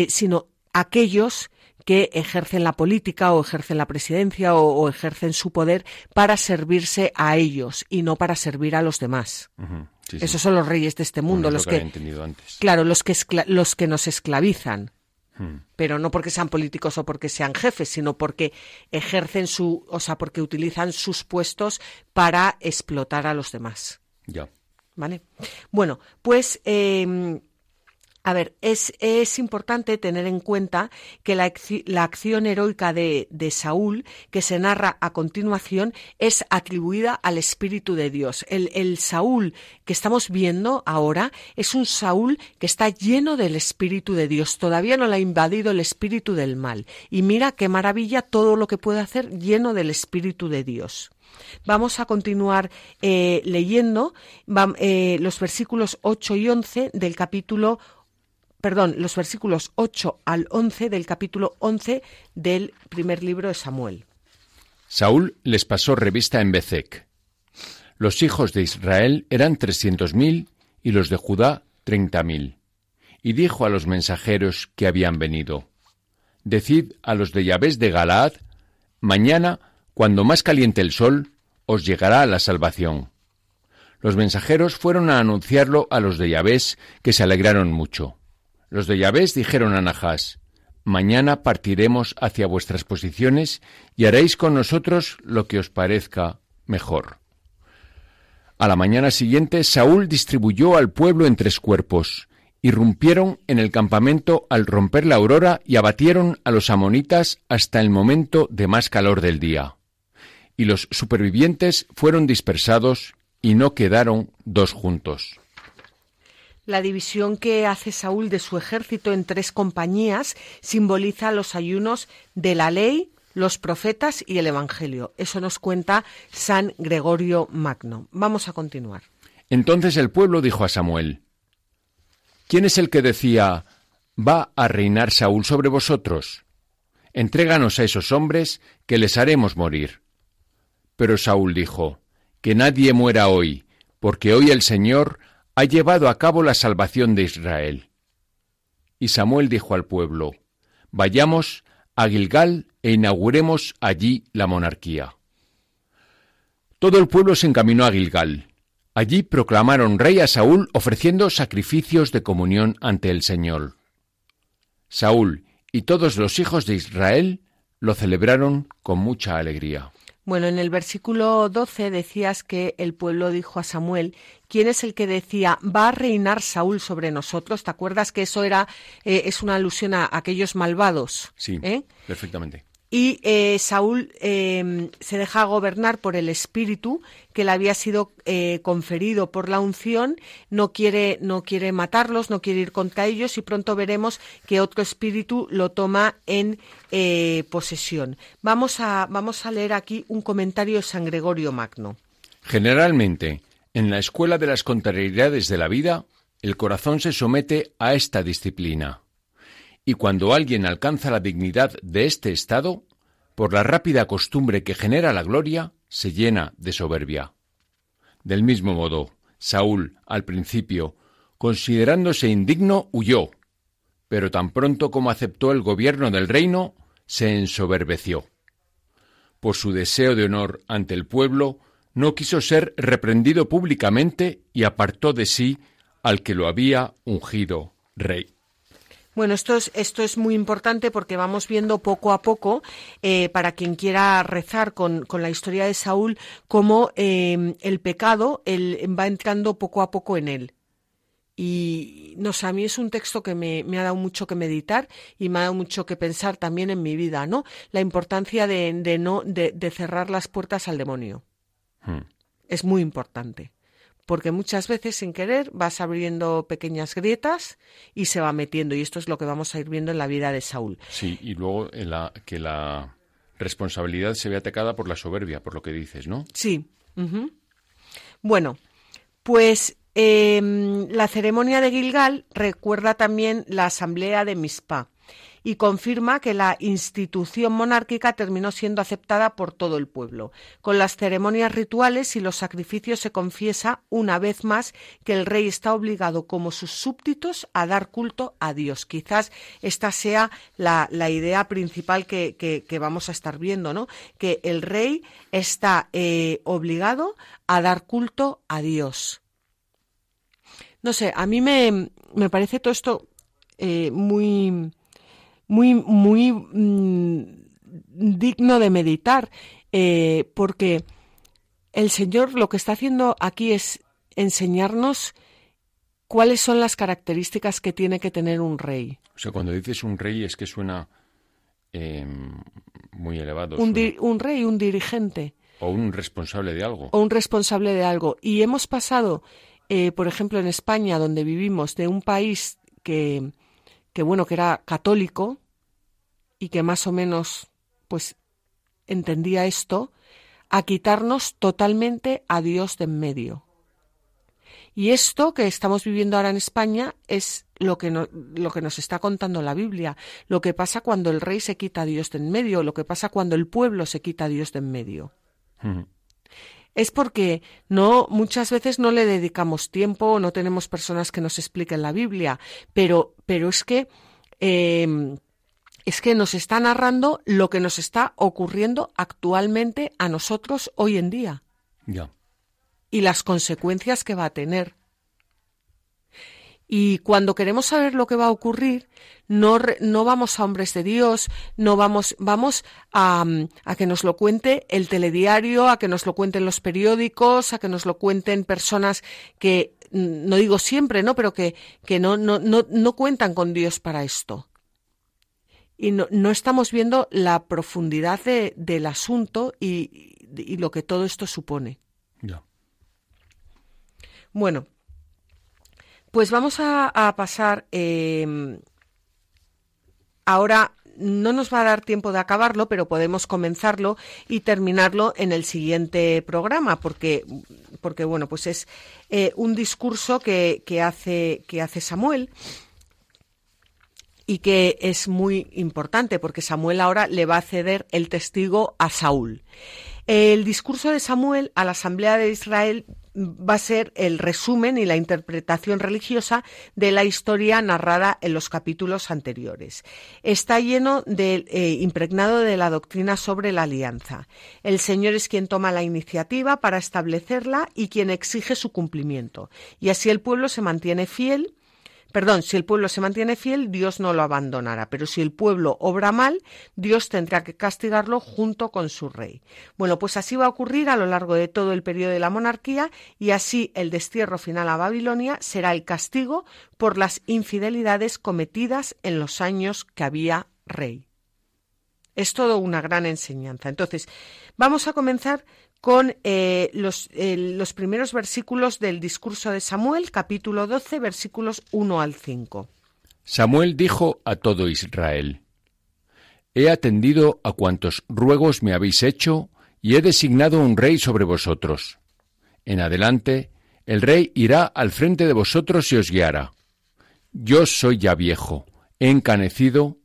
Speaker 1: sino aquellos que ejercen la política o ejercen la presidencia o, ejercen su poder para servirse a ellos y no para servir a los demás. Esos son los reyes de este mundo, los que, claro, los que los que nos esclavizan. Hmm. Pero no porque sean políticos o porque sean jefes, sino porque ejercen su, o sea, porque utilizan sus puestos para explotar a los demás.
Speaker 2: Ya.
Speaker 1: ¿Vale? Bueno, pues eh, a ver, es, es, importante tener en cuenta que la, la acción heroica de, de, Saúl, que se narra a continuación, es atribuida al Espíritu de Dios. El, el, Saúl que estamos viendo ahora es un Saúl que está lleno del Espíritu de Dios. Todavía no le ha invadido el Espíritu del mal. Y mira qué maravilla todo lo que puede hacer lleno del Espíritu de Dios. Vamos a continuar eh, leyendo eh, los versículos 8 y 11 del capítulo perdón, los versículos 8 al 11 del capítulo 11 del primer libro de Samuel.
Speaker 2: Saúl les pasó revista en Bezec. Los hijos de Israel eran trescientos mil y los de Judá treinta mil. Y dijo a los mensajeros que habían venido, Decid a los de Yahvé de Galaad, mañana, cuando más caliente el sol, os llegará la salvación. Los mensajeros fueron a anunciarlo a los de Yahvé, que se alegraron mucho. Los de Yahvé dijeron a Nahás, Mañana partiremos hacia vuestras posiciones y haréis con nosotros lo que os parezca mejor. A la mañana siguiente Saúl distribuyó al pueblo en tres cuerpos. Irrumpieron en el campamento al romper la aurora y abatieron a los amonitas hasta el momento de más calor del día. Y los supervivientes fueron dispersados y no quedaron dos juntos
Speaker 1: la división que hace Saúl de su ejército en tres compañías simboliza los ayunos de la ley, los profetas y el Evangelio. Eso nos cuenta San Gregorio Magno. Vamos a continuar.
Speaker 2: Entonces el pueblo dijo a Samuel, ¿quién es el que decía, va a reinar Saúl sobre vosotros? Entréganos a esos hombres que les haremos morir. Pero Saúl dijo, que nadie muera hoy, porque hoy el Señor ha llevado a cabo la salvación de Israel. Y Samuel dijo al pueblo, Vayamos a Gilgal e inauguremos allí la monarquía. Todo el pueblo se encaminó a Gilgal. Allí proclamaron rey a Saúl ofreciendo sacrificios de comunión ante el Señor. Saúl y todos los hijos de Israel lo celebraron con mucha alegría.
Speaker 1: Bueno, en el versículo 12 decías que el pueblo dijo a Samuel, ¿quién es el que decía, va a reinar Saúl sobre nosotros? ¿Te acuerdas que eso era, eh, es una alusión a aquellos malvados?
Speaker 2: Sí, ¿eh? perfectamente.
Speaker 1: Y eh, Saúl em, se deja gobernar por el espíritu que le había sido eh, conferido por la unción, no quiere, no quiere matarlos, no quiere ir contra ellos y pronto veremos que otro espíritu lo toma en eh, posesión. Vamos a, vamos a leer aquí un comentario de San Gregorio Magno.
Speaker 2: Generalmente, en la escuela de las contrariedades de la vida, el corazón se somete a esta disciplina y cuando alguien alcanza la dignidad de este estado, por la rápida costumbre que genera la gloria, se llena de soberbia. Del mismo modo, Saúl, al principio, considerándose indigno, huyó, pero tan pronto como aceptó el gobierno del reino, se ensoberbeció. Por su deseo de honor ante el pueblo, no quiso ser reprendido públicamente y apartó de sí al que lo había ungido rey.
Speaker 1: Bueno, esto es, esto es muy importante porque vamos viendo poco a poco, eh, para quien quiera rezar con, con, la historia de Saúl, cómo eh, el pecado va entrando poco a poco en él. Y no sé, a mí es un texto que me, me, ha dado mucho que meditar y me ha dado mucho que pensar también en mi vida, ¿no? La importancia de, de no, de, de, cerrar las puertas al demonio. Hmm. Es muy importante porque muchas veces sin querer vas abriendo pequeñas grietas y se va metiendo y esto es lo que vamos a ir viendo en la vida de Saúl.
Speaker 2: Sí, y luego en la, que la responsabilidad se ve atacada por la soberbia, por lo que dices, ¿no?
Speaker 1: Sí. Bueno, pues em, la ceremonia de Gilgal recuerda también la asamblea de Mispa y confirma que la institución monárquica terminó siendo aceptada por todo el pueblo. Con las ceremonias rituales y los sacrificios se confiesa una vez más que el rey está obligado como sus súbditos a dar culto a Dios. Quizás esta sea la, idea principal que, vamos a estar viendo, ¿no? Que el rey está eh, obligado a dar culto a Dios. No sé, a mí me, me parece todo esto eh, muy, muy, muy mm, digno de meditar, eh, porque el Señor lo que está haciendo aquí es enseñarnos cuáles son las características que tiene que tener un rey.
Speaker 2: O sea, cuando dices un rey es que suena em, muy elevado.
Speaker 1: Un, un, rey, un dirigente.
Speaker 2: O un responsable de algo.
Speaker 1: O un responsable de algo. Y hemos pasado, eh, por ejemplo, en España, donde vivimos, de un país que, que bueno, que era católico y que más o menos pues entendía esto, a quitarnos totalmente a Dios de en medio. Y esto que estamos viviendo ahora en España es lo que, lo que nos está contando la Biblia, lo que pasa cuando el rey se quita a Dios de en medio, lo que pasa cuando el pueblo se quita a Dios de en medio. Es porque no muchas veces no le dedicamos tiempo, no tenemos personas que nos expliquen la Biblia, pero, pero es que em, es que nos está narrando lo que nos está ocurriendo actualmente a nosotros hoy en día.
Speaker 2: Ya.
Speaker 1: Y las consecuencias que va a tener. Y cuando queremos saber lo que va a ocurrir, no, no vamos a hombres de Dios, no vamos, vamos a, a, que nos lo cuente el telediario, a que nos lo cuenten los periódicos, a que nos lo cuenten personas que, no digo siempre, ¿no? Pero que, que no, no, no, no cuentan con Dios para esto. Y no, no estamos viendo la profundidad de, del asunto y, y, lo que todo esto supone. Bueno, pues vamos a, pasar. Em, ahora no nos va a dar tiempo de acabarlo, pero podemos comenzarlo y terminarlo en el siguiente programa, porque, porque bueno, pues es eh, un discurso que, que, hace, que hace Samuel y que es muy importante, porque Samuel ahora le va a ceder el testigo a Saúl. El discurso de Samuel a la Asamblea de Israel va a ser el resumen y la interpretación religiosa de la historia narrada en los capítulos anteriores. Está lleno de eh, impregnado de la doctrina sobre la alianza. El Señor es quien toma la iniciativa para establecerla y quien exige su cumplimiento. Y así el pueblo se mantiene fiel Perdón, si el pueblo se mantiene fiel, Dios no lo abandonará, pero si el pueblo obra mal, Dios tendrá que castigarlo junto con su rey. Bueno, pues así va a ocurrir a lo largo de todo el periodo de la monarquía y así el destierro final a Babilonia será el castigo por las infidelidades cometidas en los años que había rey. Es todo una gran enseñanza. Entonces, vamos a comenzar con eh, los, primeros versículos del discurso de Samuel, capítulo 12, versículos 1 al 5.
Speaker 2: Samuel dijo a todo Israel, He atendido a cuantos ruegos me habéis hecho y he designado un rey sobre vosotros. En adelante, el rey irá al frente de vosotros y os guiará. Yo soy ya viejo, he encanecido,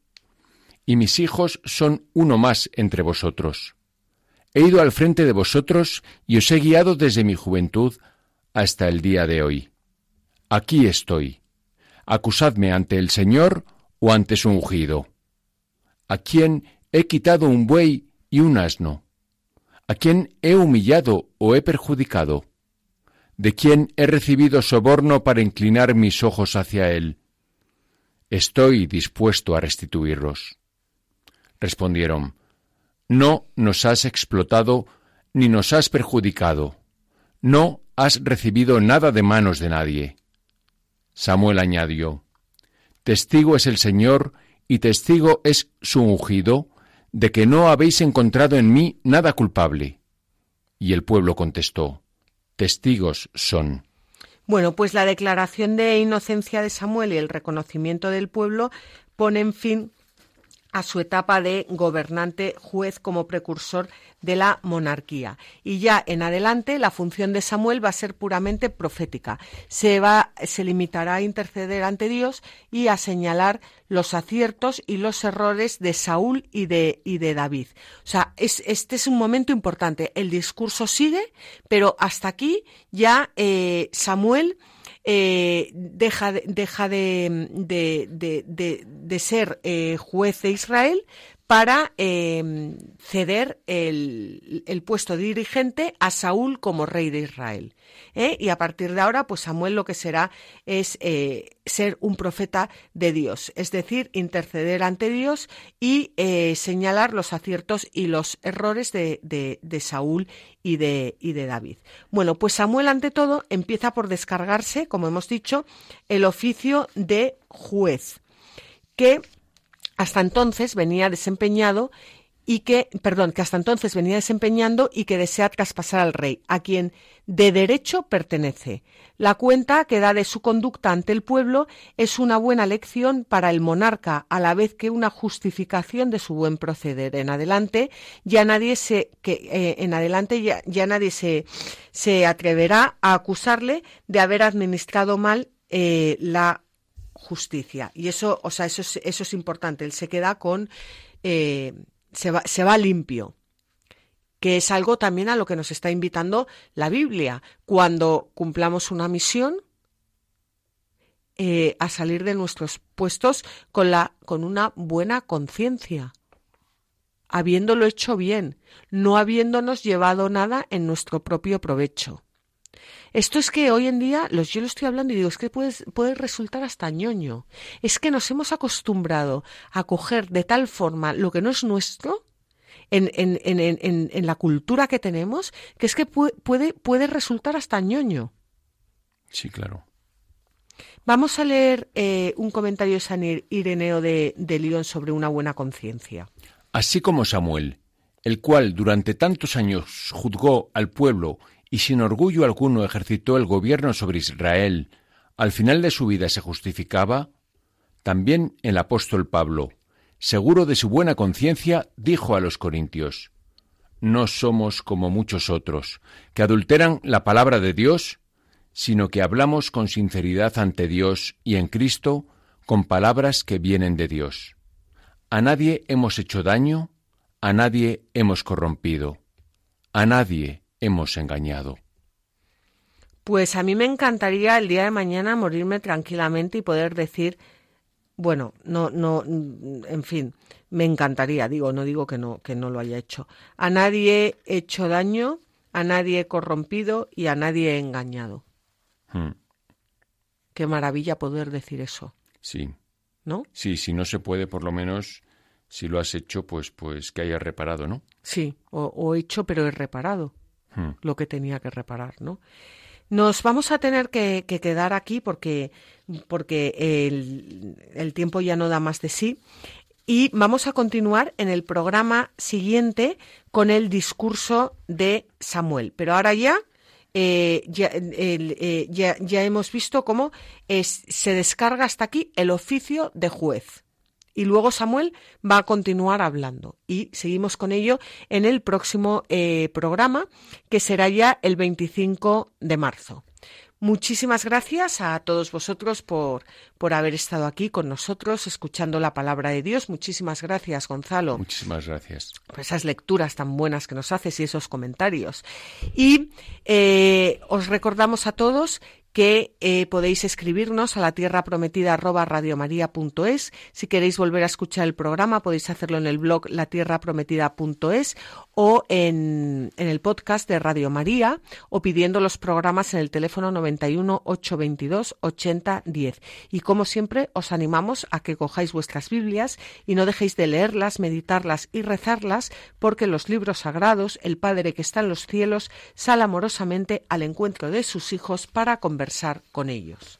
Speaker 2: y mis hijos son uno más entre vosotros. He ido al frente de vosotros y os he guiado desde mi juventud hasta el día de hoy. Aquí estoy. Acusadme ante el Señor o ante su ungido. ¿A quién he quitado un buey y un asno? ¿A quién he humillado o he perjudicado? ¿De quién he recibido soborno para inclinar mis ojos hacia él? Estoy dispuesto a restituirlos. Respondieron, no nos has explotado ni nos has perjudicado. No has recibido nada de manos de nadie. Samuel añadió, Testigo es el Señor y testigo es su ungido de que no habéis encontrado en mí nada culpable. Y el pueblo contestó, Testigos son.
Speaker 1: Bueno, pues la declaración de inocencia de Samuel y el reconocimiento del pueblo ponen fin a su etapa de gobernante juez como precursor de la monarquía. Y ya en adelante la función de Samuel va a ser puramente profética. Se va, se limitará a interceder ante Dios y a señalar los aciertos y los errores de Saúl y de, y de David. O sea, este es un momento importante. El discurso sigue, pero hasta aquí ya eh, Samuel eh, deja, deja de, de, ser eh, juez de Israel para em, ceder el, el, puesto de dirigente a Saúl como rey de Israel. ¿eh? Y a partir de ahora, pues Samuel lo que será es eh, ser un profeta de Dios, es decir, interceder ante Dios y eh, señalar los aciertos y los errores de, de, de Saúl y de, y de David. Bueno, pues Samuel ante todo empieza por descargarse, como hemos dicho, el oficio de juez, que hasta entonces venía desempeñado y que, perdón, que hasta entonces venía desempeñando y que desea traspasar al rey, a quien de derecho pertenece. La cuenta que da de su conducta ante el pueblo es una buena lección para el monarca, a la vez que una justificación de su buen proceder. En adelante ya nadie se, que, eh, en adelante ya, ya nadie se, se, atreverá a acusarle de haber administrado mal eh, la justicia. Y eso, o sea, eso es, eso es importante. Él se queda con, eh, se, va, se va limpio que es algo también a lo que nos está invitando la Biblia. Cuando cumplamos una misión, eh, a salir de nuestros puestos con, la, con una buena conciencia, habiéndolo hecho bien, no habiéndonos llevado nada en nuestro propio provecho. Esto es que hoy en día, los, yo lo estoy hablando y digo, es que puede, puede resultar hasta ñoño. Es que nos hemos acostumbrado a coger de tal forma lo que no es nuestro en, en, en, en la cultura que tenemos, que es que puede, puede resultar hasta ñoño.
Speaker 2: Sí, claro.
Speaker 1: Vamos a leer eh, un comentario de San Ireneo de, de León sobre una buena conciencia.
Speaker 2: Así como Samuel, el cual durante tantos años juzgó al pueblo y sin orgullo alguno ejercitó el gobierno sobre Israel, al final de su vida se justificaba, también el apóstol Pablo, seguro de su buena conciencia, dijo a los corintios, No somos como muchos otros, que adulteran la palabra de Dios, sino que hablamos con sinceridad ante Dios y en Cristo con palabras que vienen de Dios. A nadie hemos hecho daño, a nadie hemos corrompido, a nadie hemos engañado.
Speaker 1: Pues a mí me encantaría el día de mañana morirme tranquilamente y poder decir, bueno, no, no, en fin, me encantaría, digo, no digo que no, que no lo haya hecho. A nadie he hecho daño, a nadie he corrompido y a nadie he engañado. Hmm. Qué maravilla poder decir eso.
Speaker 2: Sí.
Speaker 1: ¿No?
Speaker 2: Sí, si no se puede, por lo menos, si lo has hecho, pues, pues que hayas reparado, ¿no?
Speaker 1: Sí, o hecho, pero he reparado. Hmm. lo que tenía que reparar, ¿no? Nos vamos a tener que, quedar aquí porque, porque el, tiempo ya no da más de sí. Y vamos a continuar en el programa siguiente con el discurso de Samuel. Pero ahora ya, eh, ya, eh, ya, ya, hemos visto cómo se descarga hasta aquí el oficio de juez. Y luego Samuel va a continuar hablando. Y seguimos con ello en el próximo eh, programa, que será ya el 25 de marzo. Muchísimas gracias a todos vosotros por, por haber estado aquí con nosotros, escuchando la palabra de Dios. Muchísimas gracias, Gonzalo.
Speaker 2: Muchísimas gracias.
Speaker 1: Por esas lecturas tan buenas que nos haces y esos comentarios. Y eh, os recordamos a todos que eh, podéis escribirnos a la tierra prometida. Si queréis volver a escuchar el programa, podéis hacerlo en el blog latierraprometida.es o en, en, el podcast de Radio María o pidiendo los programas en el teléfono 91 822 8010. Y como siempre, os animamos a que cojáis vuestras Biblias y no dejéis de leerlas, meditarlas y rezarlas, porque los libros sagrados, el Padre que está en los cielos, sale amorosamente al encuentro de sus hijos para conversar con ellos.